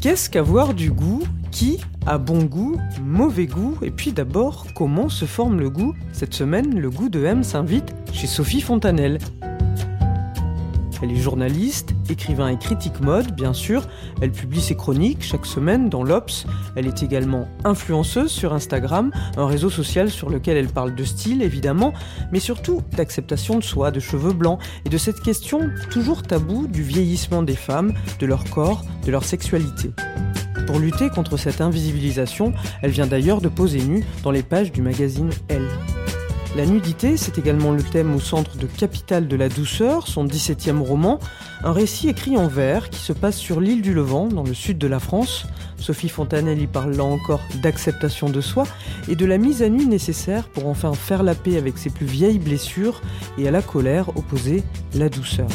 Qu'est-ce qu'avoir du goût Qui a bon goût, mauvais goût Et puis d'abord, comment se forme le goût Cette semaine, le goût de M s'invite chez Sophie Fontanelle. Elle est journaliste, écrivain et critique mode, bien sûr. Elle publie ses chroniques chaque semaine dans l'Obs. Elle est également influenceuse sur Instagram, un réseau social sur lequel elle parle de style, évidemment, mais surtout d'acceptation de soi, de cheveux blancs et de cette question toujours taboue du vieillissement des femmes, de leur corps, de leur sexualité. Pour lutter contre cette invisibilisation, elle vient d'ailleurs de poser nue dans les pages du magazine Elle. La nudité, c'est également le thème au centre de Capitale de la douceur, son 17e roman, un récit écrit en vers qui se passe sur l'île du Levant, dans le sud de la France. Sophie Fontanelle y parle là encore d'acceptation de soi et de la mise à nu nécessaire pour enfin faire la paix avec ses plus vieilles blessures et à la colère opposer la douceur.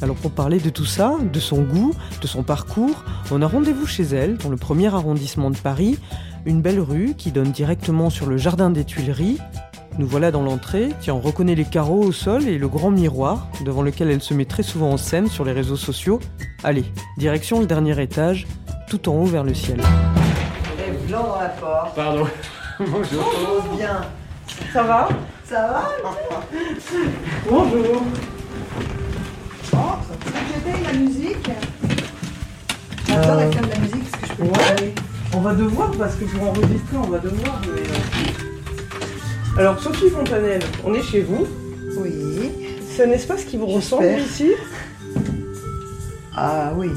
Alors pour parler de tout ça, de son goût, de son parcours, on a rendez-vous chez elle, dans le premier arrondissement de Paris, une belle rue qui donne directement sur le jardin des Tuileries. Nous voilà dans l'entrée, qui en reconnaît les carreaux au sol et le grand miroir, devant lequel elle se met très souvent en scène sur les réseaux sociaux. Allez, direction le dernier étage, tout en haut vers le ciel. Dans la porte. Pardon. Bonjour. Oh, bien. Ça va? Ça va Bonjour Entre. J'étais la musique? J'adore la fin de la musique, est-ce que je peux Ouais. On va devoir, parce que pour enregistrer, on va devoir. mais, euh. Alors, Sophie Fontanelle, on est chez vous. Oui. C'est un espace qui vous ressemble ici Ah oui.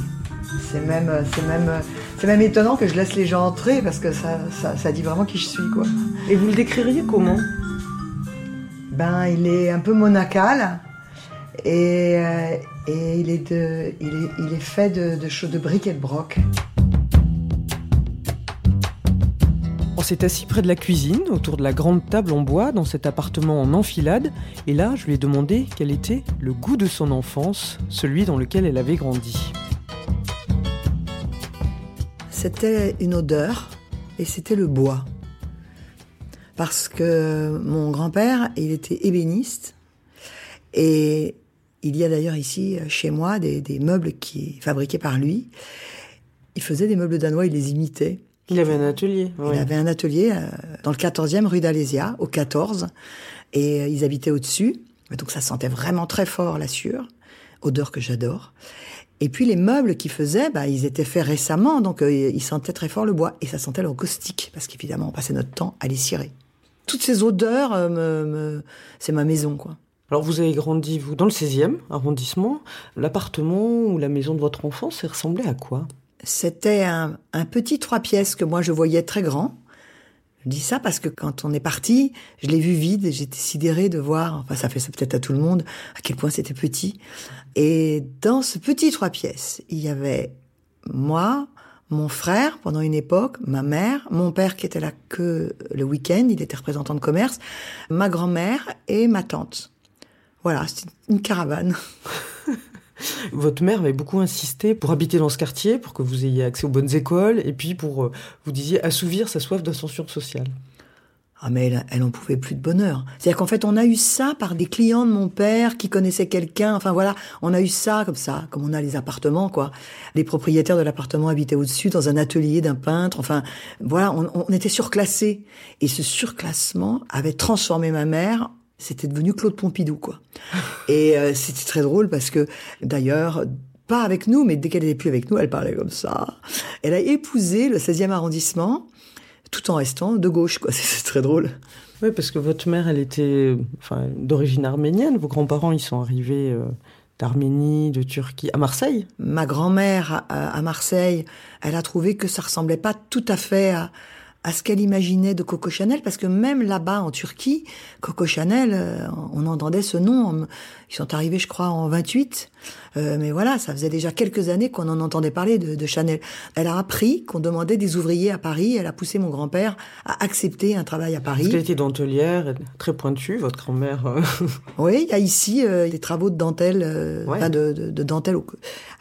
C'est même, c'est même, c'est même étonnant que je laisse les gens entrer parce que ça, ça, ça dit vraiment qui je suis, quoi. Et vous le décririez comment? Ben, il est un peu monacal et, euh, et il, est de, il, est, il est fait de, de, de briques et de broc. On s'est assis près de la cuisine, autour de la grande table en bois, dans cet appartement en enfilade, et là, je lui ai demandé quel était le goût de son enfance, celui dans lequel elle avait grandi. C'était une odeur et c'était le bois. Parce que mon grand-père, il était ébéniste et il y a d'ailleurs ici chez moi des, des meubles qui fabriqués par lui. Il faisait des meubles danois, il les imitait. Il avait un atelier. Il avait un atelier euh, dans le 14e rue d'Alésia, au 14, et euh, ils habitaient au-dessus. Donc ça sentait vraiment très fort la sueur, odeur que j'adore. Et puis les meubles qu'ils faisaient, bah, ils étaient faits récemment, donc euh, ils sentaient très fort le bois, et ça sentait le caustique, parce qu'évidemment on passait notre temps à les cirer. Toutes ces odeurs, euh, me, me- c'est ma maison, quoi. Alors vous avez grandi, vous, dans le 16e arrondissement. L'appartement ou la maison de votre enfance, ça ressemblait à quoi? C'était un, petit trois pièces que moi je voyais très grand. Je dis ça parce que quand on est parti, je l'ai vu vide et j'étais sidérée de voir, enfin ça fait ça peut-être à tout le monde, à quel point c'était petit. Et dans ce petit trois pièces, il y avait moi, mon frère pendant une époque, ma mère, mon père qui était là que le week-end, il était représentant de commerce, ma grand-mère et ma tante. Voilà, c'était une caravane. Votre mère avait beaucoup insisté pour habiter dans ce quartier, pour que vous ayez accès aux bonnes écoles, et puis pour, euh, vous disiez, assouvir sa soif d'ascension sociale. Ah mais elle, elle en pouvait plus de bonheur. C'est-à-dire qu'en fait, on a eu ça par des clients de mon père qui connaissaient quelqu'un. Enfin voilà, on a eu ça comme ça, comme on a les appartements quoi. Les propriétaires de l'appartement habitaient au-dessus dans un atelier d'un peintre. Enfin voilà, on, on était surclassés. Et ce surclassement avait transformé ma mère. C'était devenu Claude Pompidou quoi. Et euh, c'était très drôle parce que d'ailleurs. Pas avec nous, mais dès qu'elle n'était plus avec nous, elle parlait comme ça. Elle a épousé le 16e arrondissement, tout en restant de gauche, quoi. C'est très drôle. Oui, parce que votre mère, elle était euh, enfin, d'origine arménienne. Vos grands-parents, ils sont arrivés euh, d'Arménie, de Turquie, à Marseille. Ma grand-mère à, à Marseille, elle a trouvé que ça ressemblait pas tout à fait à, à ce qu'elle imaginait de Coco Chanel, parce que même là-bas en Turquie, Coco Chanel, euh, on entendait ce nom. Ils sont arrivés, je crois, en 28. Euh, mais voilà, ça faisait déjà quelques années qu'on en entendait parler de, de Chanel. Elle a appris qu'on demandait des ouvriers à Paris. Elle a poussé mon grand-père à accepter un travail à Paris. Parce qu'elle était dentelière, très pointue, votre grand-mère. euh. Oui, il y a ici euh, des travaux de dentelle, euh, Ouais. enfin de, de, de dentelle au-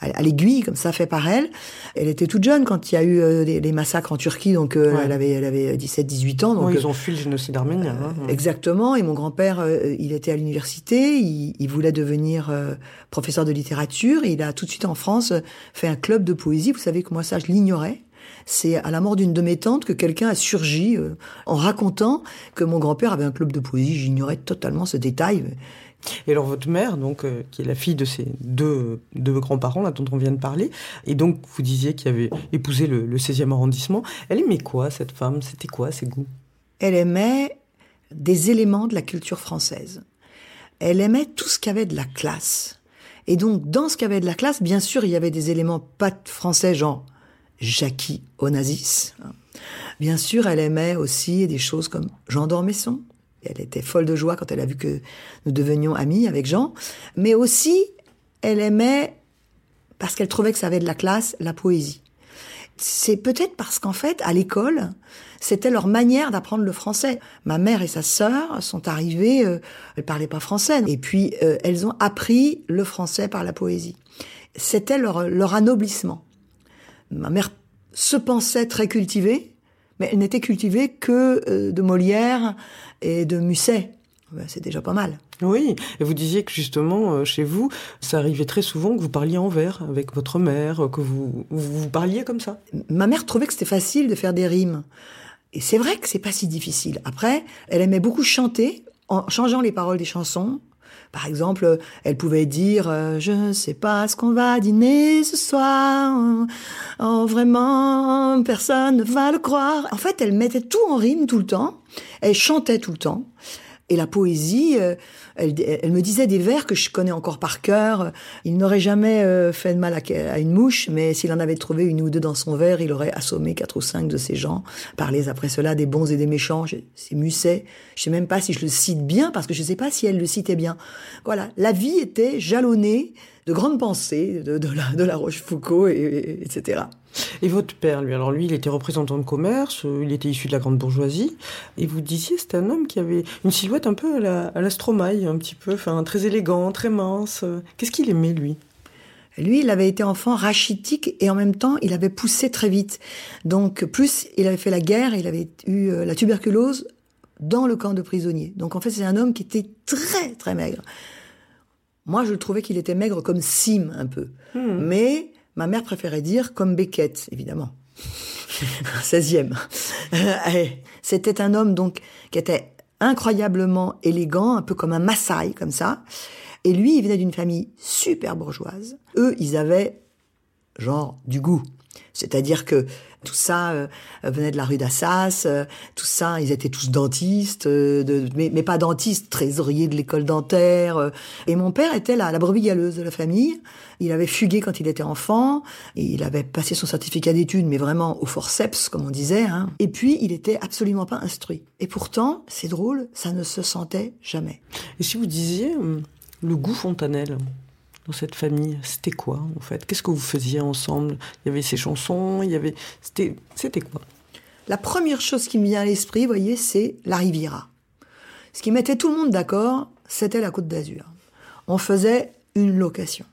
à, à l'aiguille, comme ça fait par elle. Elle était toute jeune quand il y a eu euh, les, les massacres en Turquie, donc Ouais. elle avait, elle avait 17-18 ans. Donc, Ouais, ils ont fui le génocide arménien. hein. Exactement. Et mon grand-père, il était à l'université, il, il voulait devenir euh, professeur de littérature. Et il a tout de suite en France fait un club de poésie. Vous savez que moi ça, je l'ignorais. C'est à la mort d'une de mes tantes que quelqu'un a surgi euh, en racontant que mon grand-père avait un club de poésie. J'ignorais totalement ce détail. Et alors votre mère, donc, euh, qui est la fille de ces deux, deux grands-parents là dont on vient de parler, et donc vous disiez qu'il avait épousé le, le 16e arrondissement, elle aimait quoi cette femme? C'était quoi ses goûts? Elle aimait des éléments de la culture française. Elle aimait tout ce qui avait de la classe. Et donc, dans ce qui avait de la classe, bien sûr, il y avait des éléments pas français, genre Jackie Onassis. Bien sûr, elle aimait aussi des choses comme Jean d'Ormesson. Elle était folle de joie quand elle a vu que nous devenions amis avec Jean. Mais aussi, elle aimait, parce qu'elle trouvait que ça avait de la classe, la poésie. C'est peut-être parce qu'en fait, à l'école, c'était leur manière d'apprendre le français. Ma mère et sa sœur sont arrivées, euh, elles parlaient pas français, et puis euh, elles ont appris le français par la poésie. C'était leur, leur anoblissement. Ma mère se pensait très cultivée, mais elle n'était cultivée que euh, de Molière et de Musset. Ben, c'est déjà pas mal. Oui, et vous disiez que justement, euh, chez vous, ça arrivait très souvent que vous parliez en vers avec votre mère, euh, que vous, vous, parliez comme ça. Ma mère trouvait que c'était facile de faire des rimes. Et c'est vrai que c'est pas si difficile. Après, elle aimait beaucoup chanter en changeant les paroles des chansons. Par exemple, elle pouvait dire euh, Je sais pas ce qu'on va dîner ce soir. Oh, vraiment, personne ne va le croire. En fait, elle mettait tout en rime tout le temps. Elle chantait tout le temps. Et la poésie, euh, elle, me disait des vers que je connais encore par cœur. Il n'aurait jamais euh, fait de mal à, une mouche, mais s'il en avait trouvé une ou deux dans son verre, il aurait assommé quatre ou cinq de ces gens. Parlait après cela des bons et des méchants. C'est Musset. Je sais même pas si je le cite bien, parce que je sais pas si elle le citait bien. Voilà, la vie était jalonnée de grandes pensées de, la, de la Rochefoucauld, et- etc. Et votre père, lui, alors lui, il était représentant de commerce, euh, il était issu de la grande bourgeoisie, et vous disiez c'était un homme qui avait une silhouette un peu à la, à la Stromae, un petit peu, enfin très élégant, très mince. Qu'est-ce qu'il aimait lui? Lui, il avait été enfant rachitique et en même temps, il avait poussé très vite. Donc, plus il avait fait la guerre, il avait eu euh, la tuberculose dans le camp de prisonniers. Donc, en fait, c'est un homme qui était très, très maigre. Moi, je trouvais qu'il était maigre comme Sim, un peu. Mais ma mère préférait dire comme Beckett, évidemment. 16e. Euh, C'était un homme, donc, qui était incroyablement élégant, un peu comme un Maasai, comme ça. Et lui, il venait d'une famille super bourgeoise. Eux, ils avaient genre du goût. C'est-à-dire que tout ça euh, venait de la rue d'Assas, euh, tout ça, ils étaient tous dentistes, euh, de, mais, pas dentistes, trésoriers de l'école dentaire. euh. Et mon père était la, la brebis galeuse de la famille. Il avait fugué quand il était enfant, il avait passé son certificat d'études, mais vraiment au forceps, comme on disait. Hein. Et puis, il était absolument pas instruit. Et pourtant, c'est drôle, ça ne se sentait jamais. Et si vous disiez le goût Fontanelle? Dans cette famille, c'était quoi en fait? Qu'est-ce que vous faisiez ensemble? Il y avait ces chansons, il y avait, c'était, c'était quoi? La première chose qui me vient à l'esprit, vous voyez, c'est la Riviera. Ce qui mettait tout le monde d'accord, c'était la Côte d'Azur. On faisait une location.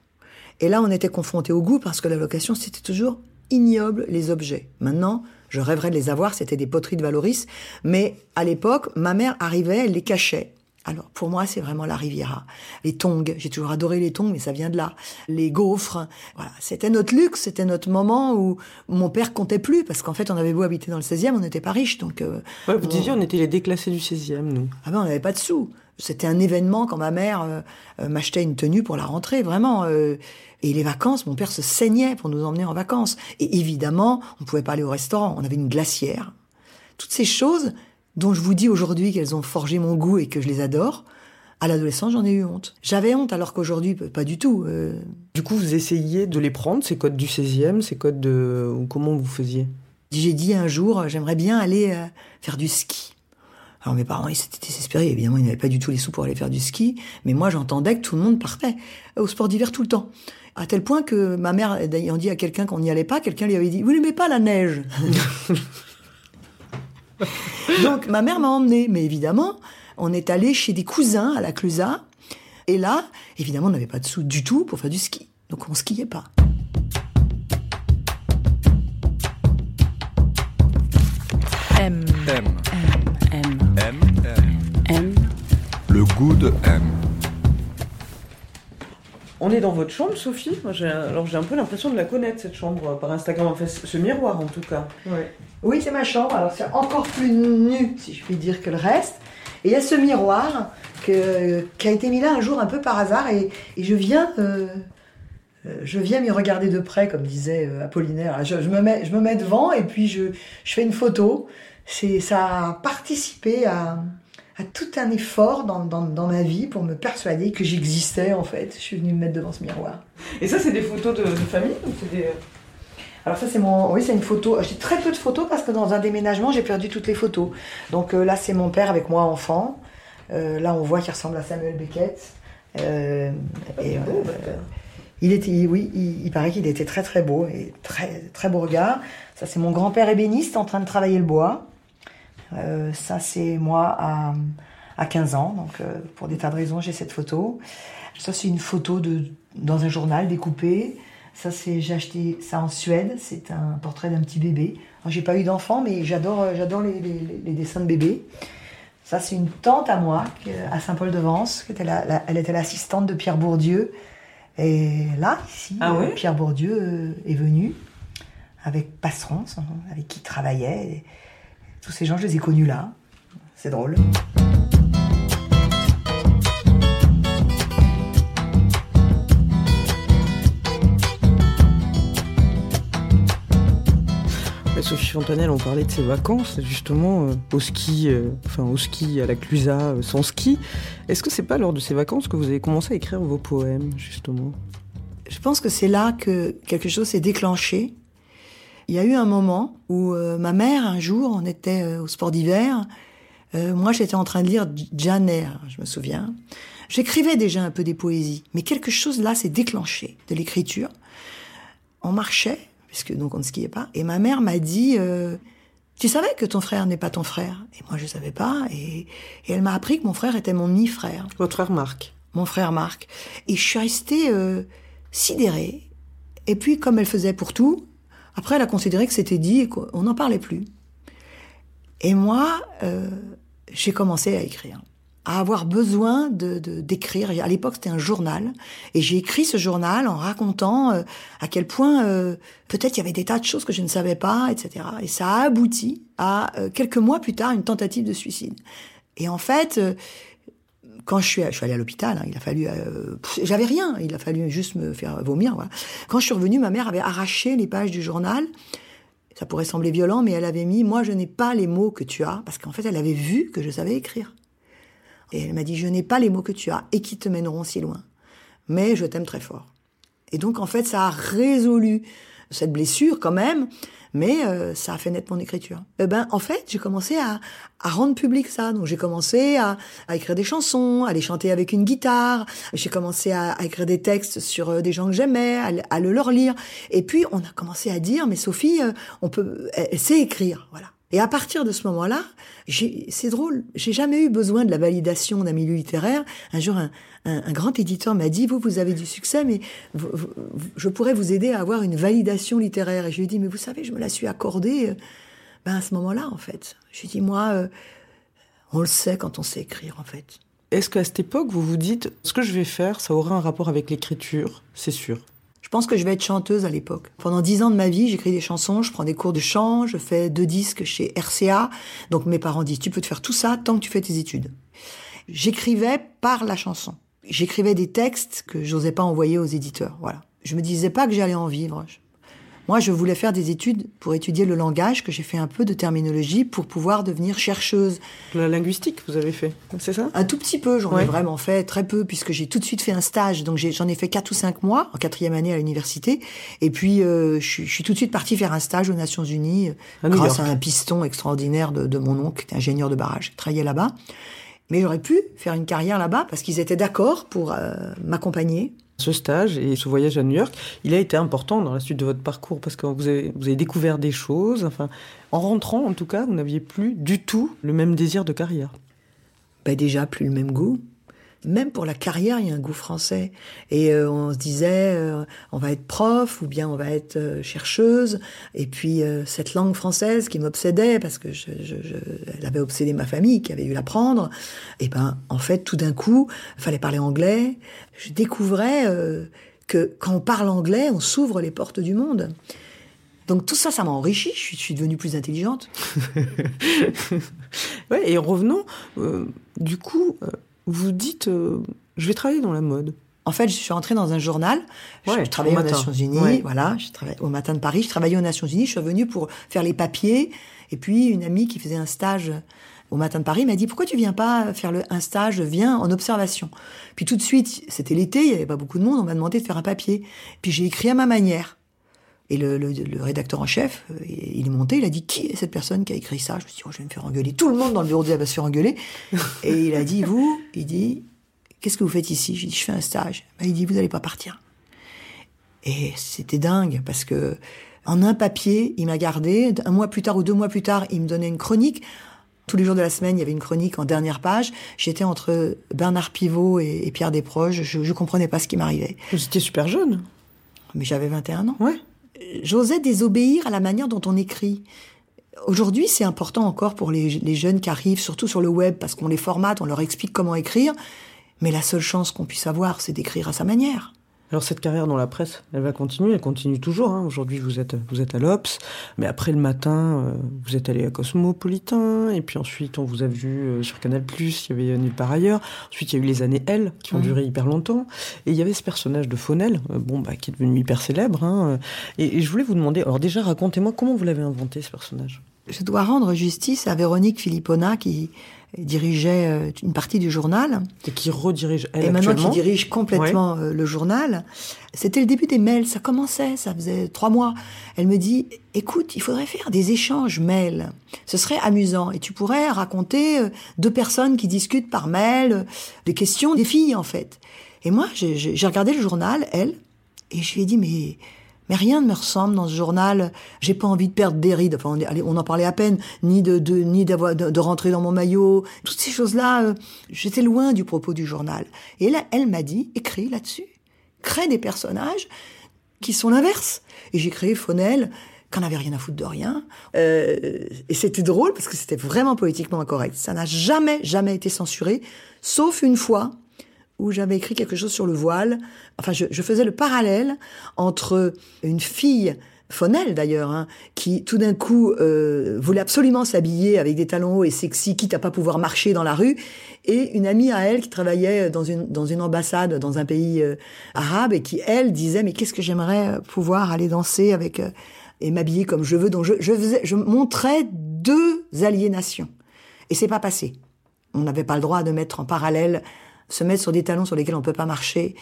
Et là, on était confronté au goût parce que la location, c'était toujours ignoble les objets. Maintenant, je rêverais de les avoir, c'était des poteries de Valoris. Mais à l'époque, ma mère arrivait, elle les cachait. Alors, pour moi, c'est vraiment la Riviera. Les tongs, j'ai toujours adoré les tongs, mais ça vient de là. Les gaufres, voilà. C'était notre luxe, c'était notre moment où mon père comptait plus, parce qu'en fait, on avait beau habiter dans le 16e, on n'était pas riche, donc... euh, Ouais, vous on- disiez on était les déclassés du 16e, nous. ah ben, on n'avait pas de sous. C'était un événement quand ma mère euh, euh, m'achetait une tenue pour la rentrée, vraiment. euh, et les vacances, mon père se saignait pour nous emmener en vacances. Et évidemment, on pouvait pas aller au restaurant. On avait une glacière. Toutes ces choses dont je vous dis aujourd'hui qu'elles ont forgé mon goût et que je les adore, à l'adolescence, j'en ai eu honte. J'avais honte alors qu'aujourd'hui, pas du tout. euh. Du coup, vous essayiez de les prendre, ces codes du 16e, ces codes de... Comment vous faisiez? J'ai dit un jour, j'aimerais bien aller euh, faire du ski. Alors mes parents, ils s'étaient désespérés. Évidemment, ils n'avaient pas du tout les sous pour aller faire du ski. Mais moi, j'entendais que tout le monde partait au sport d'hiver tout le temps. À tel point que ma mère, ayant dit à quelqu'un qu'on n'y allait pas, quelqu'un lui avait dit, vous n'aimez pas la neige? Donc, ma mère m'a emmené. Mais évidemment, on est allé chez des cousins à la Clusaz. Et là, évidemment, on n'avait pas de sous du tout pour faire du ski. Donc, on skiait pas. M. M. M. M. M. M. Le goût de M. On est dans votre chambre, Sophie Alors j'ai un peu l'impression de la connaître, cette chambre, euh, par Instagram. Enfin, ce miroir, en tout cas. Oui, c'est ma chambre. Alors, c'est encore plus nu, si je puis dire, que le reste. Et il y a ce miroir qui a été mis là un jour un peu par hasard. Et, je viens, euh, euh, je viens m'y regarder de près, comme disait Apollinaire. Je, me mets, je me devant et puis je, je fais une photo. C'est, ça a participé à, à tout un effort dans, dans, dans ma vie pour me persuader que j'existais, en fait. Je suis venue me mettre devant ce miroir. Et ça, c'est des photos de, de famille ou c'est des... Alors ça c'est mon, oui c'est une photo. J'ai très peu de photos parce que dans un déménagement j'ai perdu toutes les photos. Donc euh, là c'est mon père avec moi enfant. Euh, là on voit qu'il ressemble à Samuel Beckett. Euh, et, euh, il était, oui, il, il paraît qu'il était très très beau et très très beau regard. Ça c'est mon grand-père ébéniste en train de travailler le bois. Euh, ça c'est moi à, à 15 ans. Donc euh, pour des tas de raisons j'ai cette photo. Ça c'est une photo de dans un journal découpée. Ça, c'est, j'ai acheté ça en Suède. C'est un portrait d'un petit bébé. J'ai pas eu d'enfant, mais j'adore, euh, j'adore les, les- les dessins de bébés. Ça, c'est une tante à moi, à Saint-Paul-de-Vence, qui était la- la- elle était l'assistante de Pierre Bourdieu. Et là, ici, Ah Pierre Bourdieu est venu avec Passeron, son- avec qui il travaillait. Tous ces gens, je les ai connus là. C'est drôle. Ouais, Sophie Fontanelle, on parlait de ses vacances, justement, euh, au ski, euh, enfin au ski, à la Clusa, euh, sans ski. Est-ce que c'est pas lors de ces vacances que vous avez commencé à écrire vos poèmes, justement? Je pense que c'est là que quelque chose s'est déclenché. Il y a eu un moment où euh, ma mère, un jour, on était euh, au sport d'hiver. euh, moi, j'étais en train de lire Jane Eyre, je me souviens. J'écrivais déjà un peu des poésies, mais quelque chose là s'est déclenché de l'écriture. On marchait, puisque donc on ne skiait pas, et ma mère m'a dit euh, Tu savais que ton frère n'est pas ton frère? Et moi, je ne savais pas, et, et elle m'a appris que mon frère était mon demi-frère Votre frère Marc. mon frère Marc. Et je suis restée euh, sidérée. Et puis, comme elle faisait pour tout, après, elle a considéré que c'était dit et qu'on n'en parlait plus. Et moi, euh, j'ai commencé à écrire, à avoir besoin de d'écrire. à l'époque, c'était un journal, et j'ai écrit ce journal en racontant euh, à quel point euh, peut-être il y avait des tas de choses que je ne savais pas, etc. Et ça a abouti à quelques mois plus tard une tentative de suicide. Et en fait, quand je suis, je suis allée à l'hôpital, hein, il a fallu, euh, j'avais rien, il a fallu juste me faire vomir. Quand je suis revenue, ma mère avait arraché les pages du journal. Ça pourrait sembler violent, mais elle avait mis "Moi, je n'ai pas les mots que tu as", parce qu'en fait, elle avait vu que je savais écrire. Et elle m'a dit "Je n'ai pas les mots que tu as et qui te mèneront si loin, mais je t'aime très fort." Et donc, en fait, ça a résolu cette blessure quand même, mais euh, ça a fait naître mon écriture. Eh ben, en fait, j'ai commencé à, à rendre public ça. Donc, j'ai commencé à, à écrire des chansons, à les chanter avec une guitare. J'ai commencé à, à écrire des textes sur euh, des gens que j'aimais, à, le- leur lire. Et puis, on a commencé à dire, mais Sophie, euh, on peut, elle, elle sait écrire, voilà. Et à partir de ce moment-là, c'est drôle, j'ai jamais eu besoin de la validation d'un milieu littéraire. Un jour, un, grand éditeur m'a dit, vous, vous avez du succès, mais je pourrais vous aider à avoir une validation littéraire. Et je lui ai dit, mais vous savez, je me la suis accordée euh, ben, à ce moment-là, en fait. Je lui ai dit, moi, euh, on le sait quand on sait écrire, en fait. Est-ce qu'à cette époque, vous vous dites, ce que je vais faire, ça aura un rapport avec l'écriture, c'est sûr? Je pense que je vais être chanteuse à l'époque. Pendant dix ans de ma vie, j'écris des chansons, je prends des cours de chant, je fais deux disques chez RCA. Donc mes parents disent, tu peux te faire tout ça tant que tu fais tes études. J'écrivais par la chanson. J'écrivais des textes que j'osais pas envoyer aux éditeurs. Voilà. Je me disais pas que j'allais en vivre. Moi, je voulais faire des études pour étudier le langage, que j'ai fait un peu de terminologie pour pouvoir devenir chercheuse. La linguistique, vous avez fait, c'est ça? Un tout petit peu, j'en Ouais. ai vraiment fait très peu, puisque j'ai tout de suite fait un stage. Donc j'en ai fait quatre ou cinq mois en quatrième année à l'université. Et puis euh, je, suis- je suis tout de suite partie faire un stage aux Nations Unies, euh, À grâce à un piston extraordinaire de, de mon oncle, qui était ingénieur de barrage, qui travaillait là-bas. Mais j'aurais pu faire une carrière là-bas parce qu'ils étaient d'accord pour euh, m'accompagner. Ce stage et ce voyage à New York, il a été important dans la suite de votre parcours parce que vous avez, découvert des choses. Enfin, en rentrant, en tout cas, vous n'aviez plus du tout le même désir de carrière. ben déjà plus le même goût. Même pour la carrière, il y a un goût français. Et euh, on se disait, euh, on va être prof ou bien on va être euh, chercheuse. Et puis euh, cette langue française qui m'obsédait parce que je, je, je- elle avait obsédé ma famille, qui avait dû l'apprendre. Et ben, en fait, tout d'un coup, il fallait parler anglais. Je découvrais euh, que quand on parle anglais, on s'ouvre les portes du monde. Donc tout ça, ça m'a enrichi. Je suis, je suis devenue plus intelligente. Ouais, et revenons, euh, du coup, euh, vous dites, euh, je vais travailler dans la mode. En fait, je suis entrée dans un journal. Je- Ouais, je travaillais au aux matin. Nations Unies. Ouais. Voilà, je travaillais au matin de Paris. Je travaillais aux Nations Unies. Je suis venue pour faire les papiers. Et puis, une amie qui faisait un stage au matin de Paris m'a dit pourquoi tu viens pas faire le, un stage Viens en observation? Puis tout de suite, c'était l'été, il y avait pas beaucoup de monde. On m'a demandé de faire un papier. Puis j'ai écrit à ma manière. Et le, le- le rédacteur en chef, euh, il est monté, il a dit qui est cette personne qui a écrit ça? Je me suis dit oh, je vais me faire engueuler. Tout le monde dans le bureau disait elle va se faire engueuler. Et il a dit vous, il dit qu'est-ce que vous faites ici? J'ai dit je fais un stage. Ben, il dit vous n'allez pas partir. Et c'était dingue parce que en un papier, il m'a gardé. Un mois plus tard ou deux mois plus tard, il me donnait une chronique. Tous les jours de la semaine, il y avait une chronique en dernière page. J'étais entre Bernard Pivot et, et Pierre Desproges. Je, je comprenais pas ce qui m'arrivait. Vous étiez super jeune. Mais j'avais 21 ans. Ouais. J'osais désobéir à la manière dont on écrit. Aujourd'hui, c'est important encore pour les, jeunes qui arrivent, surtout sur le web, parce qu'on les formate, on leur explique comment écrire. Mais la seule chance qu'on puisse avoir, c'est d'écrire à sa manière. Alors cette carrière dans la presse, elle va continuer, elle continue toujours. hein. Aujourd'hui, vous êtes vous êtes à l'Obs, mais après le matin, euh, vous êtes allé à Cosmopolitain, et puis ensuite on vous a vu euh, sur Canal+. Il y avait euh, nulle part ailleurs. Ensuite, il y a eu les années L qui ont duré hyper longtemps, et il y avait ce personnage de Fonel, euh, bon bah qui est devenu hyper célèbre. hein, et, et je voulais vous demander, alors déjà racontez-moi comment vous l'avez inventé ce personnage? Je dois rendre justice à Véronique Philippona qui dirigeait euh, une partie du journal Et qui redirige elle et maintenant qui dirige complètement euh, le journal. C'était le début des mails, ça commençait, ça faisait trois mois. Elle me dit, écoute, il faudrait faire des échanges mails. Ce serait amusant et tu pourrais raconter euh, deux personnes qui discutent par mail des questions des filles en fait. Et moi, j'ai regardé le journal, elle, et je lui ai dit, mais mais rien ne me ressemble dans ce journal. J'ai pas envie de perdre des rides. Enfin, on, on en parlait à peine, ni de, de ni d'avoir de, rentrer dans mon maillot. Toutes ces choses-là, euh, j'étais loin du propos du journal. Et là, elle m'a dit, écris là-dessus, crée des personnages qui sont l'inverse. Et j'ai créé Fonel, qu'on n'avait rien à foutre de rien. Euh, et c'était drôle parce que c'était vraiment politiquement incorrect. Ça n'a jamais, jamais été censuré, sauf une fois où j'avais écrit quelque chose sur le voile. Enfin, je, je faisais le parallèle entre une fille, Fonel d'ailleurs, hein, qui tout d'un coup euh, voulait absolument s'habiller avec des talons hauts et sexy, quitte à pas pouvoir marcher dans la rue, et une amie à elle qui travaillait dans une, dans une ambassade dans un pays euh, arabe et qui, elle, disait, mais qu'est-ce que j'aimerais pouvoir aller danser avec... euh, et m'habiller comme je veux. Donc je, je, faisais, je montrais deux aliénations. Et c'est pas passé. On n'avait pas le droit de mettre en parallèle, se mettre sur des talons sur lesquels on peut pas marcher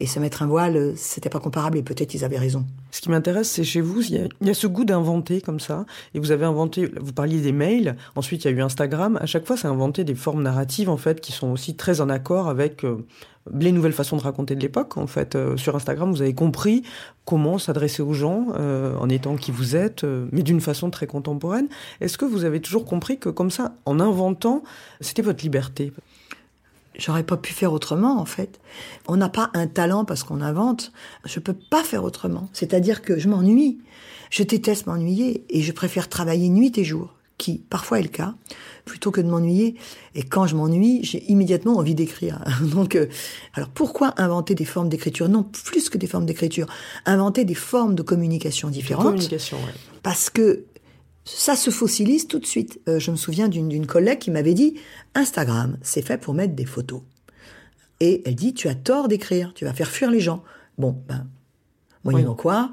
et se mettre un voile, c'était pas comparable et peut-être ils avaient raison. Ce qui m'intéresse, c'est chez vous, il y, a, ce goût d'inventer comme ça. Et vous avez inventé, vous parliez des mails, ensuite il y a eu Instagram. À chaque fois, c'est inventé des formes narratives, en fait, qui sont aussi très en accord avec euh, les nouvelles façons de raconter de l'époque. En fait, euh, sur Instagram, vous avez compris comment s'adresser aux gens euh, en étant qui vous êtes, mais d'une façon très contemporaine. Est-ce que vous avez toujours compris que comme ça, en inventant, c'était votre liberté? J'aurais pas pu faire autrement, en fait. On n'a pas un talent parce qu'on invente. Je peux pas faire autrement. C'est-à-dire que je m'ennuie. Je déteste m'ennuyer et je préfère travailler nuit et jour, qui parfois est le cas, plutôt que de m'ennuyer. Et quand je m'ennuie, j'ai immédiatement envie d'écrire. Donc, euh, alors pourquoi inventer des formes d'écriture? Non, plus que des formes d'écriture, inventer des formes de communication différentes. Communication, ouais. parce que ça se fossilise tout de suite. Euh, je me souviens d'une collègue qui m'avait dit Instagram, c'est fait pour mettre des photos. Et elle dit tu as tort d'écrire, tu vas faire fuir les gens. Bon, ben, moyennant Oui. quoi,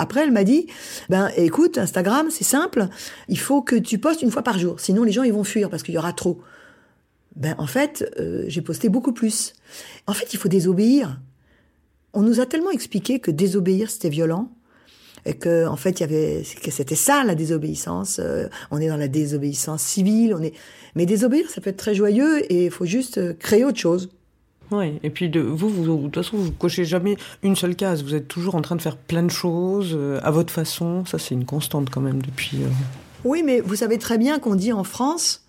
après, elle m'a dit, ben écoute, Instagram, c'est simple, il faut que tu postes une fois par jour, sinon les gens ils vont fuir parce qu'il y aura trop. Ben en fait, euh, j'ai posté beaucoup plus. En fait, il faut désobéir. On nous a tellement expliqué que désobéir c'était violent et que en fait il y avait que c'était ça la désobéissance. Euh, on est dans la désobéissance civile, on est mais désobéir ça peut être très joyeux et il faut juste euh, créer autre chose. Oui, et puis de, vous, vous, de toute façon, vous cochez jamais une seule case. Vous êtes toujours en train de faire plein de choses euh, à votre façon. Ça, c'est une constante quand même depuis. euh, Oui, mais vous savez très bien qu'on dit en France,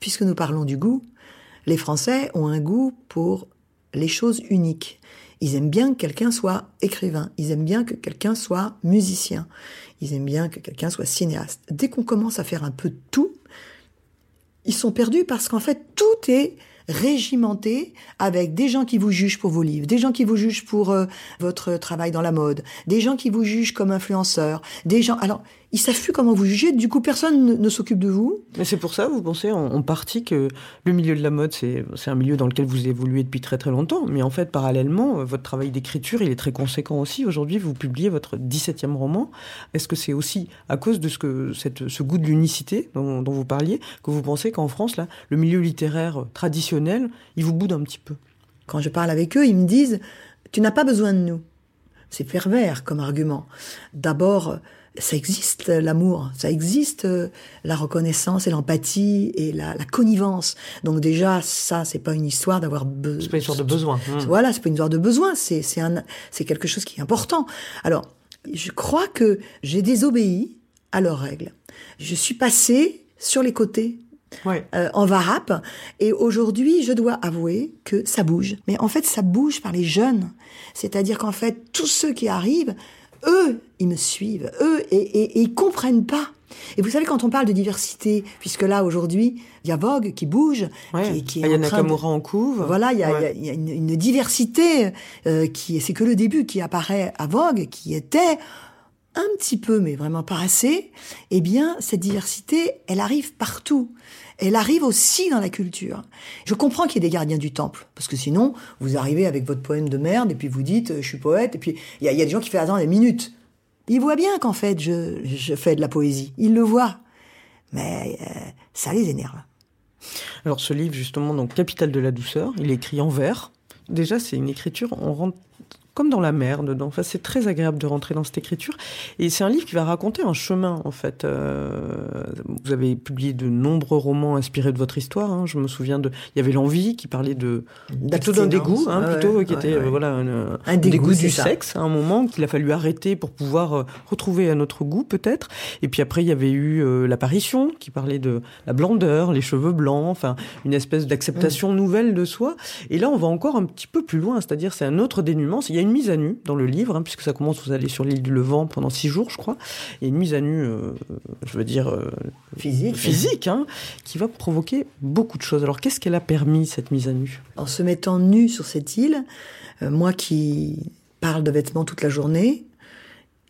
puisque nous parlons du goût, les Français ont un goût pour les choses uniques. Ils aiment bien que quelqu'un soit écrivain, ils aiment bien que quelqu'un soit musicien, ils aiment bien que quelqu'un soit cinéaste. Dès qu'on commence à faire un peu tout, ils sont perdus parce qu'en fait, tout est régimenté avec des gens qui vous jugent pour vos livres, des gens qui vous jugent pour euh, votre travail dans la mode, des gens qui vous jugent comme influenceur, des gens... ils savent plus comment vous juger, du coup, personne ne, s'occupe de vous. Mais c'est pour ça, vous pensez en, en partie que le milieu de la mode, c'est un milieu dans lequel vous évoluez depuis très très longtemps. Mais en fait, parallèlement, votre travail d'écriture, il est très conséquent aussi. Aujourd'hui, vous publiez votre 17e roman. Est-ce que c'est aussi à cause de ce, que, cette, ce goût de l'unicité dont, dont vous parliez que vous pensez qu'en France, là, le milieu littéraire traditionnel, il vous boude un petit peu? Quand je parle avec eux, ils me disent Tu n'as pas besoin de nous. C'est pervers comme argument. D'abord, ça existe l'amour, ça existe euh, la reconnaissance et l'empathie et la, la connivence. Donc déjà, ça, c'est pas une histoire d'avoir besoin. C'est pas une sorte de besoin. Mmh. Voilà, c'est pas une histoire de besoin, c'est c'est un c'est quelque chose qui est important. Alors, je crois que j'ai désobéi à leurs règles. Je suis passée sur les côtés Ouais. euh, en varap. Et aujourd'hui, je dois avouer que ça bouge. Mais en fait, ça bouge par les jeunes. C'est-à-dire qu'en fait, tous ceux qui arrivent, eux, ils me suivent. Eux, et, et, et ils comprennent pas. Et vous savez, quand on parle de diversité, puisque là, aujourd'hui, il y a Vogue qui bouge, Ouais. qui, qui est Aya en train de- Nakamura en couve. voilà, il y a, Ouais. il y a- il y a une, une diversité euh, qui, c'est que le début qui apparaît à Vogue, qui était un petit peu, mais vraiment pas assez. Eh bien, cette diversité, elle arrive partout. Elle arrive aussi dans la culture. Je comprends qu'il y ait des gardiens du temple, parce que sinon, vous arrivez avec votre poème de merde et puis vous dites, euh, je suis poète, et puis il y a, des gens qui font attends des minutes. Ils voient bien qu'en fait, je, fais de la poésie. Ils le voient. Mais euh, ça les énerve. Alors ce livre justement, donc Capitale de la douceur, il est écrit en vers. Déjà c'est une écriture, on rentre comme dans la mer dedans. Enfin, c'est très agréable de rentrer dans cette écriture. Et c'est un livre qui va raconter un chemin, en fait. Euh, vous avez publié de nombreux romans inspirés de votre histoire. hein. Je me souviens de... Il y avait L'Envie, qui parlait de... Plutôt d'un dégoût, hein, Ouais, plutôt, ouais, qui était ouais, euh, voilà, un, Un dégoût, du ça. sexe, à un moment qu'il a fallu arrêter pour pouvoir euh, retrouver à notre goût, peut-être. Et puis après, il y avait eu euh, L'apparition, qui parlait de la blandeur, les cheveux blancs, enfin, une espèce d'acceptation Mm. nouvelle de soi. Et là, on va encore un petit peu plus loin, c'est-à-dire c'est un autre dénuement. Il y a une mise à nu dans le livre, hein, puisque ça commence, vous allez sur l'île du Levant pendant six jours, je crois. Il y a une mise à nu, euh, je veux dire, euh, Physique. physique, hein, qui va provoquer beaucoup de choses. Alors, qu'est-ce qu'elle a permis, cette mise à nu? En se mettant nu sur cette île, euh, moi qui parle de vêtements toute la journée,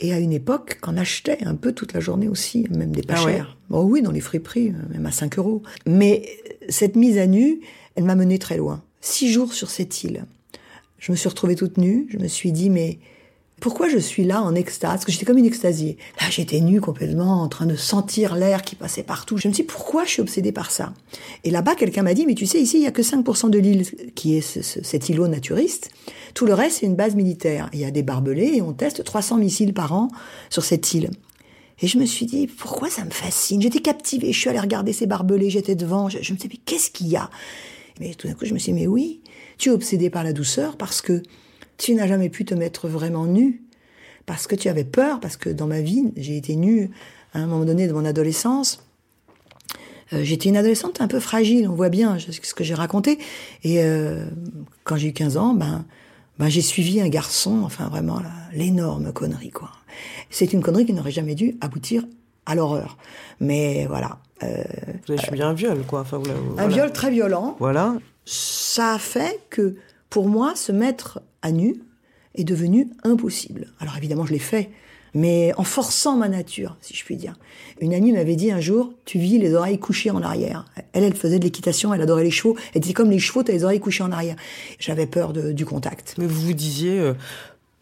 et à une époque qu'en achetais un peu toute la journée aussi, même des pas Ah ouais chers. Oh oui, dans les friperies, même à 5 euros. Mais cette mise à nu, elle m'a menée très loin. Six jours sur cette île. Je me suis retrouvée toute nue. Je me suis dit, mais pourquoi je suis là en extase? Parce que j'étais comme une extasiée. Là, j'étais nue complètement, en train de sentir l'air qui passait partout. Je me suis dit, pourquoi je suis obsédée par ça? Et là-bas, quelqu'un m'a dit, mais tu sais, ici, il y a que 5% de l'île qui est ce- ce- cet îlot naturiste. Tout le reste, c'est une base militaire. Il y a des barbelés et on teste 300 missiles par an sur cette île. Et je me suis dit, pourquoi ça me fascine? J'étais captivée, je suis allée regarder ces barbelés, j'étais devant, je, je me suis dit, mais qu'est-ce qu'il y a? Mais tout d'un coup, je me suis dit, mais oui, tu es obsédé par la douceur parce que tu n'as jamais pu te mettre vraiment nu, parce que tu avais peur, parce que dans ma vie, j'ai été nue à un moment donné de mon adolescence. Euh, J'étais une adolescente un peu fragile, on voit bien ce que j'ai raconté. Et euh, quand j'ai eu 15 ans, ben, ben j'ai suivi un garçon, enfin vraiment l'énorme connerie quoi. C'est une connerie qui n'aurait jamais dû aboutir à l'horreur. Mais voilà, euh, Vous avez subi un viol, quoi. Enfin, un voilà. viol très violent. Voilà. Ça a fait que pour moi, se mettre à nu est devenu impossible. Alors évidemment, je l'ai fait, mais en forçant ma nature, si je puis dire. Une amie m'avait dit un jour, tu vis les oreilles couchées en arrière. Elle, elle faisait de l'équitation, elle adorait les chevaux. Elle disait comme les chevaux, t'as les oreilles couchées en arrière. J'avais peur du contact. Mais vous vous disiez, euh,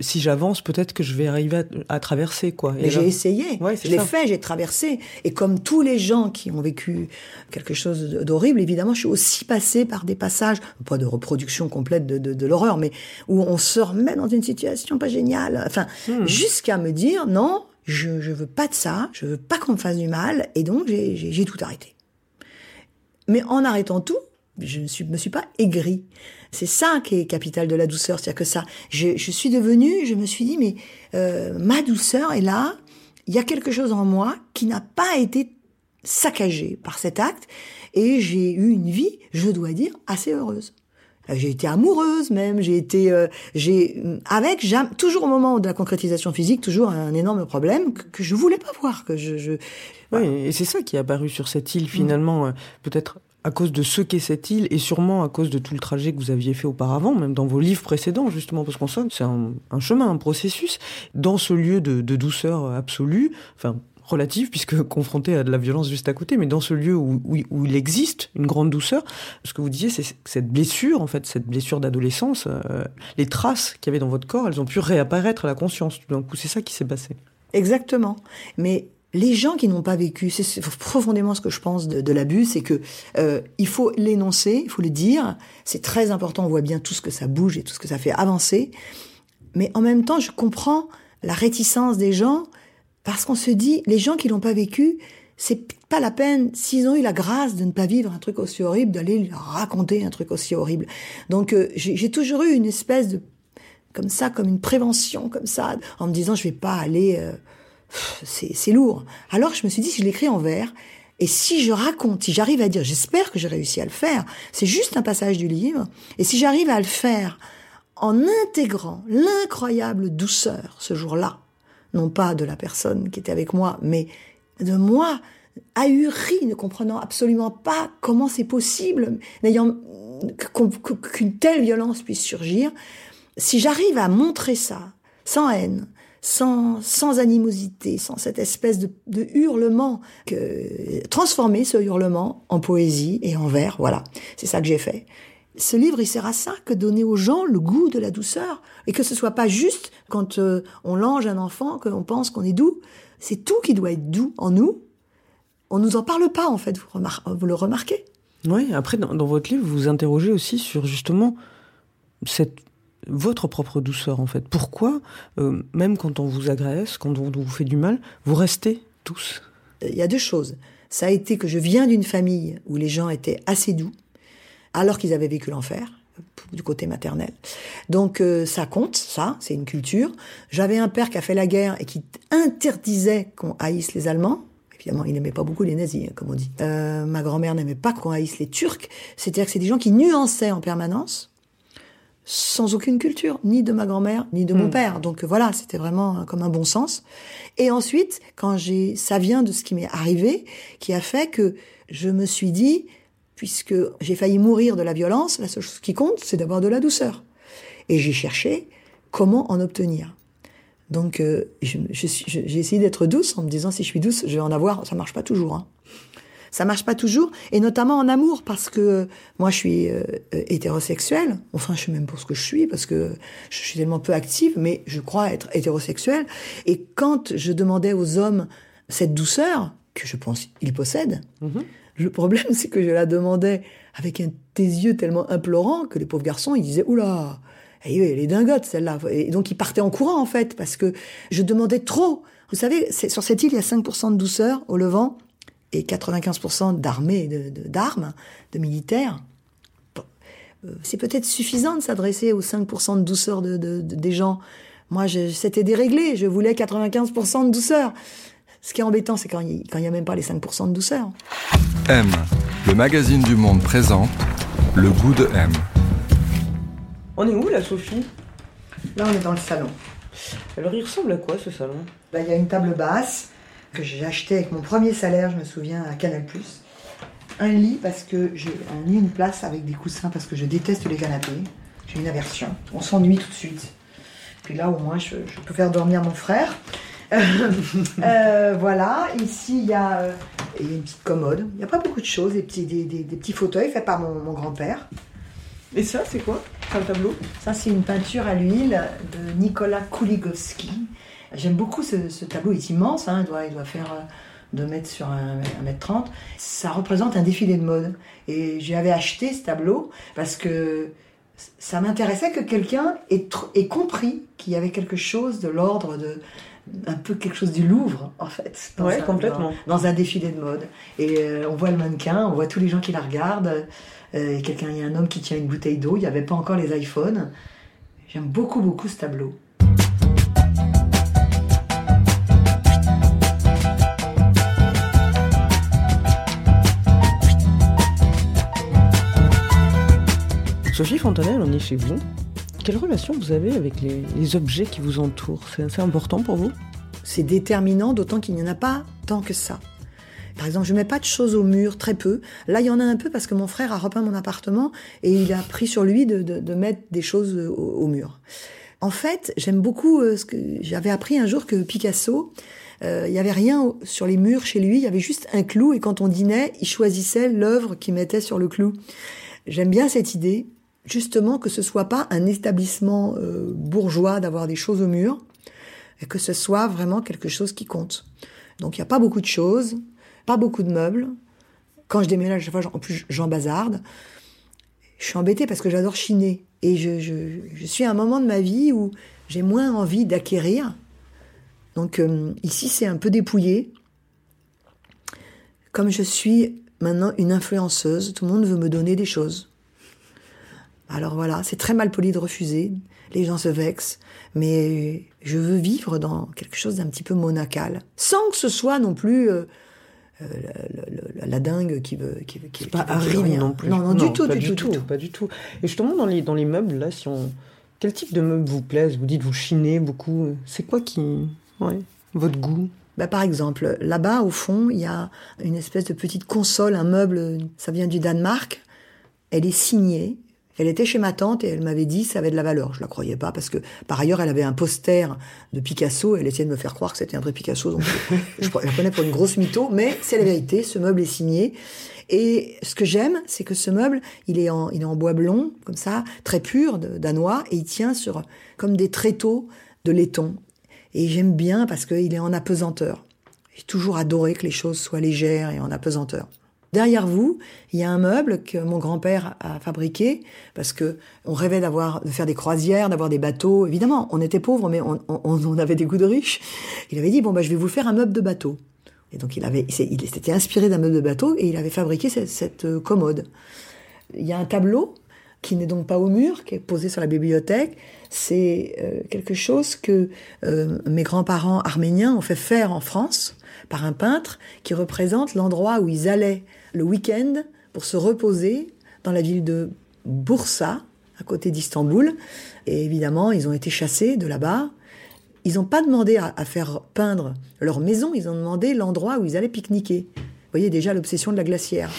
si j'avance, peut-être que je vais arriver à, à traverser, quoi. Et Mais j'ai essayé, Ouais, je l'ai fait, j'ai traversé. Et comme tous les gens qui ont vécu quelque chose d'horrible, évidemment, je suis aussi passée par des passages, pas de reproduction complète de, de, de l'horreur, mais où on se remet dans une situation pas géniale. Enfin, Hmm. jusqu'à me dire, non, je, je veux pas de ça, je veux pas qu'on me fasse du mal, et donc j'ai- tout arrêté. Mais en arrêtant tout, je ne suis, me suis pas aigrie. C'est ça qui est capital de la douceur, c'est-à-dire que ça, je, je suis devenue, je me suis dit, mais euh, ma douceur est là, il y a quelque chose en moi qui n'a pas été saccagé par cet acte, et j'ai eu une vie, je dois dire, assez heureuse. Euh, J'ai été amoureuse même, j'ai été, euh, j'ai avec jam- toujours au moment de la concrétisation physique, toujours un énorme problème que, que je voulais pas voir, que je, je Oui, et c'est ça qui est apparu sur cette Mm. île finalement, euh, peut-être à cause de ce qu'est cette île et sûrement à cause de tout le trajet que vous aviez fait auparavant, même dans vos livres précédents justement, parce qu'on sent que c'est un, chemin, un processus, dans ce lieu de, douceur absolue, enfin relative puisque confronté à de la violence juste à côté, mais dans ce lieu où, il existe une grande douceur, ce que vous disiez, c'est cette blessure, en fait, cette blessure d'adolescence, euh, les traces qu'il y avait dans votre corps, elles ont pu réapparaître à la conscience. Tout d'un coup, c'est ça qui s'est passé. Exactement. Mais les gens qui n'ont pas vécu, c'est profondément ce que je pense de, l'abus, c'est que euh, il faut l'énoncer, il faut le dire. C'est très important. On voit bien tout ce que ça bouge et tout ce que ça fait avancer. Mais en même temps, je comprends la réticence des gens parce qu'on se dit, les gens qui l'ont pas vécu, c'est pas la peine, s'ils ont eu la grâce de ne pas vivre un truc aussi horrible, d'aller raconter un truc aussi horrible. Donc euh, j'ai toujours eu une espèce de comme ça, comme une prévention, comme ça, en me disant je vais pas aller, euh, c'est lourd. Alors je me suis dit, si je l'écris en vers, et si je raconte, si j'arrive à dire, j'espère que j'ai réussi à le faire, c'est juste un passage du livre, et si j'arrive à le faire en intégrant l'incroyable douceur ce jour-là, non pas de la personne qui était avec moi, mais de moi, ahuri, ne comprenant absolument pas comment c'est possible, n'ayant qu'une telle violence puisse surgir, si j'arrive à montrer ça, sans haine, sans, sans animosité, sans cette espèce de, de hurlement, que, transformer ce hurlement en poésie et en vers, voilà, c'est ça que j'ai fait. Ce livre, il sert à ça, que donner aux gens le goût de la douceur, et que ce soit pas juste quand euh, on lange un enfant qu'on pense qu'on est doux. C'est tout qui doit être doux en nous. On nous en parle pas, en fait, vous, vous le remarquez? Oui, après, dans votre livre, vous vous interrogez aussi sur justement cette, votre propre douceur, en fait. Pourquoi, euh, même quand on vous agresse, quand on vous fait du mal, vous restez tous? Il y a deux choses. Ça a été que je viens d'une famille où les gens étaient assez doux, alors qu'ils avaient vécu l'enfer, du côté maternel. Donc euh, ça compte, ça, c'est une culture. J'avais un père qui a fait la guerre et qui interdisait qu'on haïsse les Allemands. Évidemment, il n'aimait pas beaucoup les nazis, hein, comme on dit. Euh, ma grand-mère n'aimait pas qu'on haïsse les Turcs. C'est-à-dire que c'est des gens qui nuançaient en permanence, sans aucune culture, ni de ma grand-mère, ni de mon père. Donc voilà, c'était vraiment euh, comme un bon sens. Et ensuite, quand j'ai, ça vient de ce qui m'est arrivé, qui a fait que je me suis dit, puisque j'ai failli mourir de la violence, la seule chose qui compte, c'est d'avoir de la douceur. Et j'ai cherché comment en obtenir. Donc, euh, j'ai essayé d'être douce en me disant si je suis douce, je vais en avoir. Ça marche pas toujours. Hein. Ça marche pas toujours, et notamment en amour, parce que moi, je suis euh, euh, hétérosexuelle. Enfin, je sais même pas ce que je suis, parce que je suis tellement peu active, mais je crois être hétérosexuelle. Et quand je demandais aux hommes cette douceur, que je pense ils possèdent, le problème, c'est que je la demandais avec un des yeux tellement implorants que les pauvres garçons, ils disaient oula, eh elle est dingote celle-là. Et donc ils partaient en courant en fait parce que je demandais trop. Vous savez, sur cette île, il y a 5% de douceur au Levant et 95% d'armée, de- de- d'armes, de, militaires. Euh, C'est peut-être suffisant de s'adresser aux 5% de douceur de, de- de- des gens. Moi, c'était déréglé. Je voulais 95% de douceur. Ce qui est embêtant, c'est quand il quand il y a même pas les 5% de douceur. M, le magazine du monde présente le goût de M. On est où là, Sophie? Là, on est dans le salon. Alors, il ressemble à quoi ce salon? Là, il y a une table basse que j'ai achetée avec mon premier salaire, je me souviens, à Canal+. Un lit, parce que j'ai un lit, une place avec des coussins, parce que je déteste les canapés. J'ai une aversion. On s'ennuie tout de suite. Puis là, au moins, je, je peux faire dormir mon frère. Euh, voilà, ici, il y, a, euh, il y a une petite commode. Il n'y a pas beaucoup de choses, des petits, des, des- des petits fauteuils faits par mon, mon grand-père. Et ça, c'est quoi? C'est un tableau? Ça, c'est une peinture à l'huile de Nicolas Kuligowski. J'aime beaucoup ce, ce tableau, il est immense, hein, il, doit, il doit faire euh, 2 mètres sur 1 mètre 30. Ça représente un défilé de mode. Et j'avais acheté ce tableau parce que ça m'intéressait que quelqu'un ait, compris qu'il y avait quelque chose de l'ordre de un peu quelque chose du Louvre en fait dans Ouais, un- complètement. dans, dans un défilé de mode et euh, on voit le mannequin on voit tous les gens qui la regardent euh, quelqu'un il y a un homme qui tient une bouteille d'eau il n'y avait pas encore les iPhones j'aime beaucoup beaucoup ce tableau Sophie Fontanelle, on est chez vous. Quelle relation vous avez avec les, objets qui vous entourent? C'est important pour vous? C'est déterminant, d'autant qu'il n'y en a pas tant que ça. Par exemple, je mets pas de choses au mur, très peu. Là, il y en a un peu parce que mon frère a repeint mon appartement et il a pris sur lui de, mettre des choses au, mur. En fait, j'aime beaucoup euh, ce que j'avais appris un jour que Picasso, euh, il y avait rien sur les murs chez lui, il y avait juste un clou et quand on dînait, il choisissait l'œuvre qu'il mettait sur le clou. J'aime bien cette idée, justement que ce soit pas un établissement euh, bourgeois d'avoir des choses au mur, et que ce soit vraiment quelque chose qui compte. Donc il n'y a pas beaucoup de choses, pas beaucoup de meubles. Quand je déménage, chaque fois, en plus j'en bazarde. Je suis embêtée parce que j'adore chiner. Et je, je, je suis à un moment de ma vie où j'ai moins envie d'acquérir. Donc euh, ici, c'est un peu dépouillé. Comme je suis maintenant une influenceuse, tout le monde veut me donner des choses. Alors voilà, c'est très mal poli de refuser. Les gens se vexent, mais je veux vivre dans quelque chose d'un petit peu monacal, sans que ce soit non plus euh, euh, la, la- la- la dingue qui veut, qui veut, qui, Pas rien. non plus. Non, non, du tout, pas du, tout, du tout. pas du tout. Et justement, dans les, dans les meubles, là, si on... quel type de meubles vous plaisent? Vous dites vous chinez beaucoup. C'est quoi qui. Ouais, votre goût? Bah, par exemple, là-bas, au fond, il y a une espèce de petite console, un meuble, ça vient du Danemark. Elle est signée. Elle était chez ma tante et elle m'avait dit ça avait de la valeur. Je la croyais pas parce que par ailleurs elle avait un poster de Picasso. Elle essayait de me faire croire que c'était un vrai Picasso. Je, la prenais pour une grosse mytho, mais c'est la vérité. Ce meuble est signé. Et ce que j'aime, c'est que ce meuble, il est en, il est en bois blond, comme ça, très pur, danois, et il tient sur comme des tréteaux de laiton. Et j'aime bien parce qu'il est en apesanteur. J'ai toujours adoré que les choses soient légères et en apesanteur. Derrière vous, il y a un meuble que mon grand-père a fabriqué parce que on rêvait d'avoir, de faire des croisières, d'avoir des bateaux. Évidemment, on était pauvres, mais on, avait des goûts de riches. Il avait dit bon bah je vais vous faire un meuble de bateau. Et donc il avait, il s'était inspiré d'un meuble de bateau et il avait fabriqué cette, cette, euh, commode. Il y a un tableau qui n'est donc pas au mur, qui est posé sur la bibliothèque. C'est euh, quelque chose que euh, mes grands-parents arméniens ont fait faire en France par un peintre qui représente l'endroit où ils allaient le week-end pour se reposer dans la ville de Bursa, à côté d'Istanbul. Et évidemment, ils ont été chassés de là-bas. Ils n'ont pas demandé à, à faire peindre leur maison, ils ont demandé l'endroit où ils allaient pique-niquer. Vous voyez déjà l'obsession de la glacière.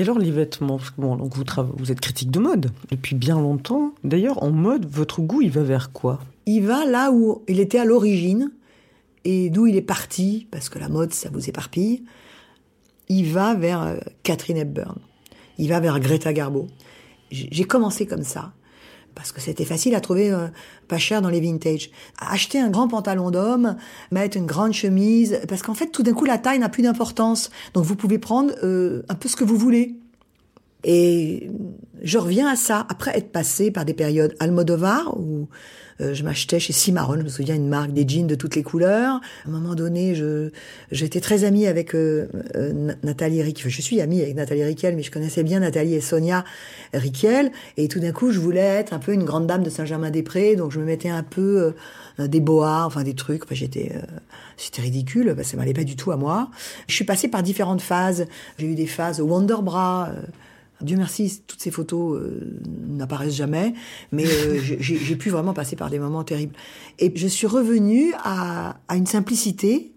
Et alors les vêtements Parce que bon, donc vous, vous êtes critique de mode depuis bien longtemps. D'ailleurs, en mode, votre goût, il va vers quoi? Il va là où il était à l'origine et d'où il est parti, parce que la mode, ça vous éparpille. Il va vers euh, Catherine Hepburn. Il va vers Greta Garbo. J'ai commencé comme ça. Parce que c'était facile à trouver euh, pas cher dans les vintage. Acheter un grand pantalon d'homme, mettre une grande chemise, parce qu'en fait, tout d'un coup, la taille n'a plus d'importance. Donc, vous pouvez prendre euh, un peu ce que vous voulez. Et je reviens à ça après être passé par des périodes Almodovar où euh, je m'achetais chez Cimarron, je me souviens une marque des jeans de toutes les couleurs. À un moment donné, j'étais très amie avec euh, euh, Na- Nathalie Riquel. Je suis amie avec Nathalie Riquel, mais je connaissais bien Nathalie et Sonia Riquel. Et tout d'un coup, je voulais être un peu une grande dame de Saint-Germain-des-Prés, donc je me mettais un peu euh, des boas, enfin des trucs. Enfin, j'étais, c'était ridicule, que ça m'allait pas du tout à moi. Je suis passée par différentes phases. J'ai eu des phases Wonder Bra. euh, Dieu merci, toutes ces photos euh, n'apparaissent jamais, mais euh, j'ai pu vraiment passer par des moments terribles. Et je suis revenue à, à une simplicité,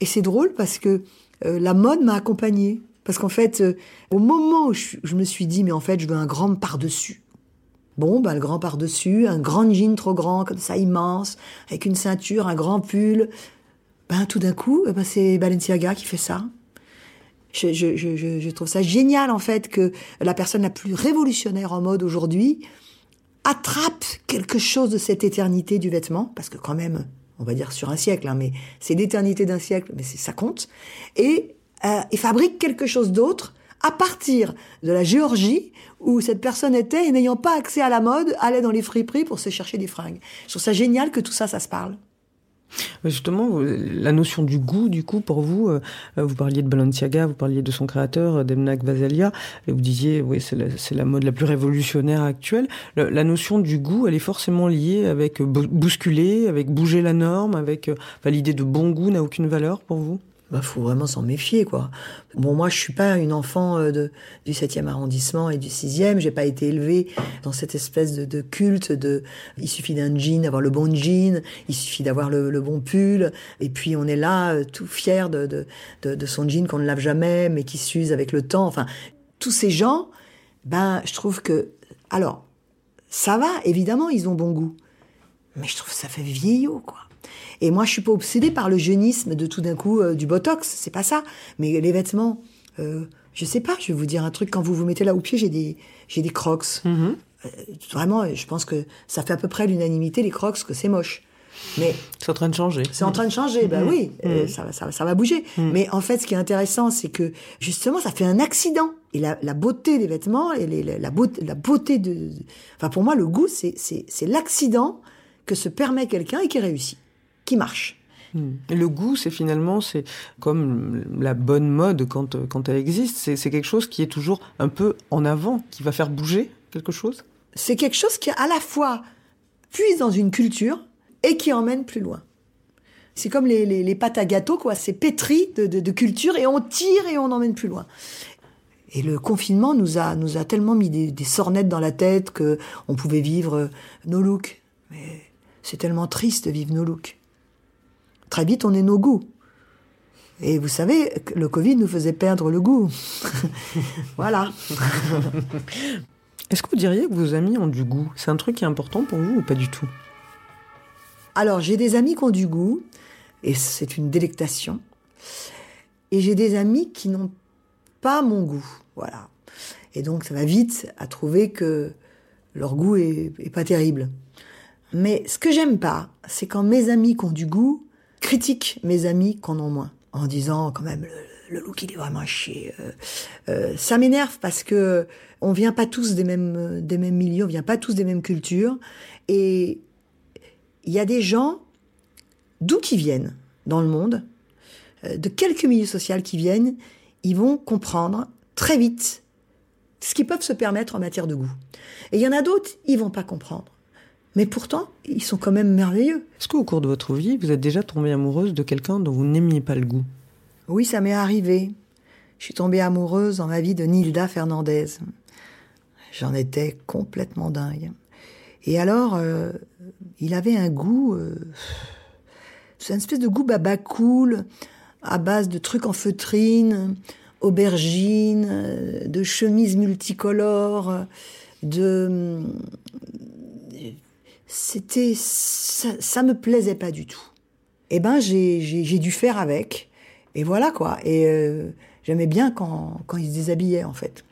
et c'est drôle parce que euh, la mode m'a accompagnée. Parce qu'en fait, au moment où je, je me suis dit, mais en fait, je veux un grand par-dessus. Bon, ben, le grand par-dessus, un grand jean trop grand, comme ça, immense, avec une ceinture, un grand pull. Ben, tout d'un coup, eh ben, c'est Balenciaga qui fait ça. Je, je, je, je trouve ça génial en fait que la personne la plus révolutionnaire en mode aujourd'hui attrape quelque chose de cette éternité du vêtement, parce que quand même, on va dire sur un siècle, hein, mais c'est l'éternité d'un siècle, mais ça compte, et, euh, et fabrique quelque chose d'autre à partir de la Géorgie où cette personne était et n'ayant pas accès à la mode, allait dans les friperies pour se chercher des fringues. Je trouve ça génial que tout ça, ça se parle. Justement, la notion du goût, du coup, pour vous, euh, vous parliez de Balenciaga, vous parliez de son créateur, euh, Demnak Vasalia, et vous disiez, oui, c'est la, la, mode la plus révolutionnaire actuelle. La, notion du goût, elle est forcément liée avec bousculer, avec bouger la norme, avec l'idée de bon goût n'a aucune valeur pour vous? Bah, faut vraiment s'en méfier, quoi. Bon, moi, je suis pas une enfant euh, de, du 7e arrondissement et du 6e. J'ai pas été élevée dans cette espèce de, de culte de, il suffit d'un jean, d'avoir le bon jean, il suffit d'avoir le, le, bon pull. Et puis, on est là, euh, tout fier de, de, de, de son jean qu'on ne lave jamais, mais qui s'use avec le temps. Enfin, tous ces gens, ben, je trouve que, alors, ça va, évidemment, ils ont bon goût. Mais je trouve que ça fait vieillot, quoi. Et moi, je suis pas obsédée par le jeunisme de tout d'un coup euh, du botox, c'est pas ça. Mais les vêtements, euh, je sais pas. Je vais vous dire un truc. Quand vous vous mettez là au pied, j'ai des j'ai des Crocs. Mm-hmm. Euh, vraiment, je pense que ça fait à peu près l'unanimité les Crocs que c'est moche. Mais c'est en train de changer. C'est en train de changer, ben Mm-hmm. oui, euh, Mm. ça, ça, ça va bouger. Mais en fait, ce qui est intéressant, c'est que justement, ça fait un accident. Et la, la beauté des vêtements, et les- la, la beauté, la beauté de, enfin pour moi, le goût, c'est c'est c'est l'accident que se permet quelqu'un et qui réussit, qui marche. Mm. Et Le goût, c'est finalement, c'est comme la bonne mode quand, euh, quand elle existe, c'est quelque chose qui est toujours un peu en avant, qui va faire bouger quelque chose? C'est quelque chose qui à la fois puise dans une culture et qui emmène plus loin. C'est comme les, les, les pâtes à gâteau, quoi. C'est pétri de, de, de culture et on tire et on emmène plus loin. Et le confinement nous a, nous a tellement mis des, des sornettes dans la tête que on pouvait vivre euh, nos looks. Mais c'est tellement triste de vivre nos looks. Très vite, on est nos goûts. Et vous savez, le Covid nous faisait perdre le goût. voilà. Est-ce que vous diriez que vos amis ont du goût? C'est un truc qui est important pour vous ou pas du tout? Alors, j'ai des amis qui ont du goût, et c'est une délectation. Et j'ai des amis qui n'ont pas mon goût. Voilà. Et donc, ça va vite à trouver que leur goût est, est pas terrible. Mais ce que j'aime pas, c'est quand mes amis qui ont du goût critiquent mes amis qui en moins. En disant, quand même, le, look, il est vraiment chier. Euh, euh, ça m'énerve parce que on vient pas tous des mêmes, des mêmes milieux, on vient pas tous des mêmes cultures. Et il y a des gens, d'où qu'ils viennent dans le monde, euh, de quelques milieux sociaux qui viennent, ils vont comprendre très vite ce qu'ils peuvent se permettre en matière de goût. Et il y en a d'autres, ils vont pas comprendre. Mais pourtant, ils sont quand même merveilleux. Est-ce qu'au cours de votre vie, vous êtes déjà tombée amoureuse de quelqu'un dont vous n'aimiez pas le goût? Oui, ça m'est arrivé. Je suis tombée amoureuse dans ma vie de Nilda Fernandez. J'en étais complètement dingue. Et alors, euh, il avait un goût, euh, c'est une espèce de goût baba cool, à base de trucs en feutrine, aubergines, euh, de chemises multicolores, de, c'était, ça, ça me plaisait pas du tout. Eh ben, j'ai, dû faire avec. Et voilà quoi. Et euh, j'aimais bien quand, quand il se déshabillait en fait.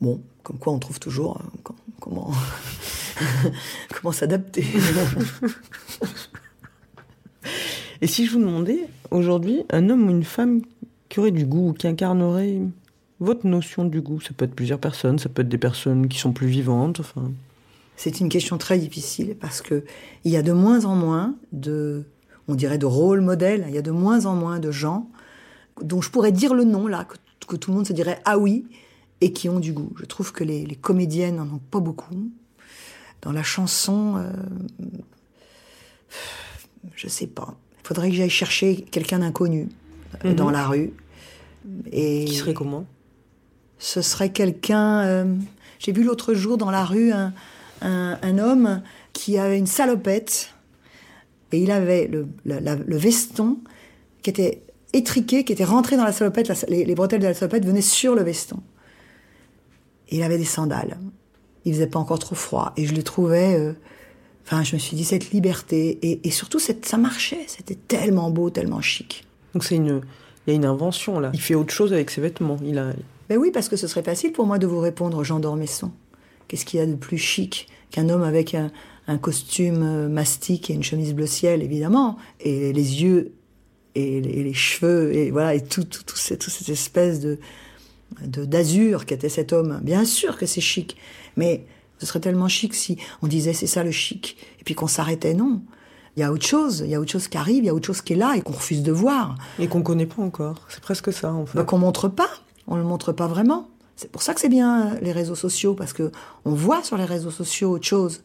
Bon, comme quoi on trouve toujours com- comment comment s'adapter. Et si je vous demandais aujourd'hui un homme ou une femme qui aurait du goût, qui incarnerait votre notion du goût, ça peut être plusieurs personnes, ça peut être des personnes qui sont plus vivantes, enfin. C'est une question très difficile parce que il y a de moins en moins de, on dirait de rôle modèle. Il y a de moins en moins de gens dont je pourrais dire le nom là, que, que tout le monde se dirait ah oui et qui ont du goût. Je trouve que les, les comédiennes n'en ont pas beaucoup. Dans la chanson, euh, je sais pas. Il faudrait que j'aille chercher quelqu'un d'inconnu euh, Mhm. dans la rue. Et Qui serait comment? ce serait quelqu'un. euh, J'ai vu l'autre jour dans la rue un, un, un homme qui avait une salopette et il avait le, la- la- le veston qui était étriqué, qui était rentré dans la salopette. la- les, les bretelles de la salopette venaient sur le veston. Et il avait des sandales. Il faisait pas encore trop froid et je le trouvais. euh, Enfin, je me suis dit cette liberté et, et surtout cette, ça marchait. C'était tellement beau, tellement chic. Donc c'est une Il y a une invention là. Il fait autre chose avec ses vêtements. Il a... Ben oui, parce que ce serait facile pour moi de vous répondre, Jean d'Ormesson. Qu'est-ce qu'il y a de plus chic qu'un homme avec un, un costume euh, mastic et une chemise bleu ciel, évidemment, et les yeux et les, et les cheveux, et voilà, et tout, tout, tout cette, toute cette espèce de d'azur qu'était cet homme. Bien sûr que c'est chic, mais ce serait tellement chic si on disait c'est ça le chic, et puis qu'on s'arrêtait. Non, il y a autre chose, il y a autre chose qui arrive, il y a autre chose qui est là et qu'on refuse de voir. Et qu'on connaît pas encore. C'est presque ça en fait. Bah, qu'on montre pas. On le montre pas vraiment. C'est pour ça que c'est bien euh, les réseaux sociaux, parce que on voit sur les réseaux sociaux autre chose.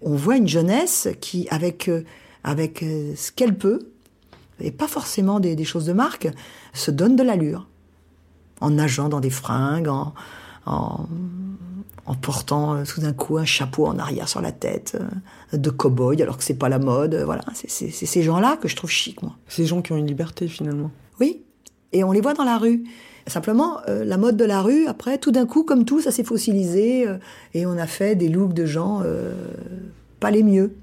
On voit une jeunesse qui, avec, euh, avec euh, ce qu'elle peut, et pas forcément des, des choses de marque, se donne de l'allure. En nageant dans des fringues, en, en, en portant tout d'un coup un chapeau en arrière sur la tête, de cow-boy, alors que c'est pas la mode. Voilà, c'est ces gens-là que je trouve chic, moi. Ces gens qui ont une liberté finalement. Oui, et on les voit dans la rue. Simplement, euh, la mode de la rue, après, tout d'un coup, comme tout, ça s'est fossilisé euh, et on a fait des looks de gens euh, pas les mieux.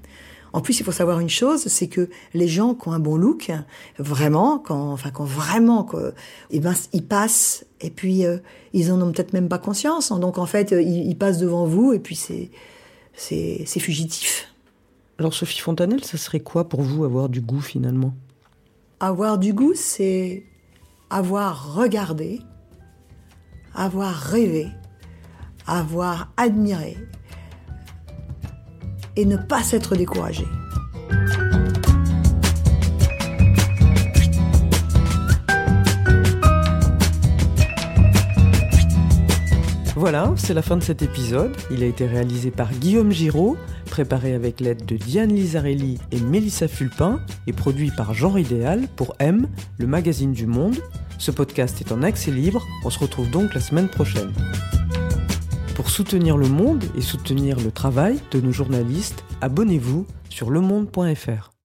En plus, il faut savoir une chose, c'est que les gens qui ont un bon look, vraiment, quand, enfin, quand vraiment, quoi, eh ben, ils passent et puis ils en ont peut-être même pas conscience. Donc en fait, ils, ils passent devant vous et puis c'est c'est fugitif. Alors Sophie Fontanelle, ça serait quoi pour vous avoir du goût finalement? Avoir du goût, c'est avoir regardé, avoir rêvé, avoir admiré et ne pas s'être découragé. Voilà, c'est la fin de cet épisode. Il a été réalisé par Guillaume Giraud, préparé avec l'aide de Diane Lizarelli et Mélissa Fulpin et produit par Genre Idéal pour M, le magazine du monde. Ce podcast est en accès libre, on se retrouve donc la semaine prochaine. Pour soutenir le monde et soutenir le travail de nos journalistes, abonnez-vous sur lemonde.fr.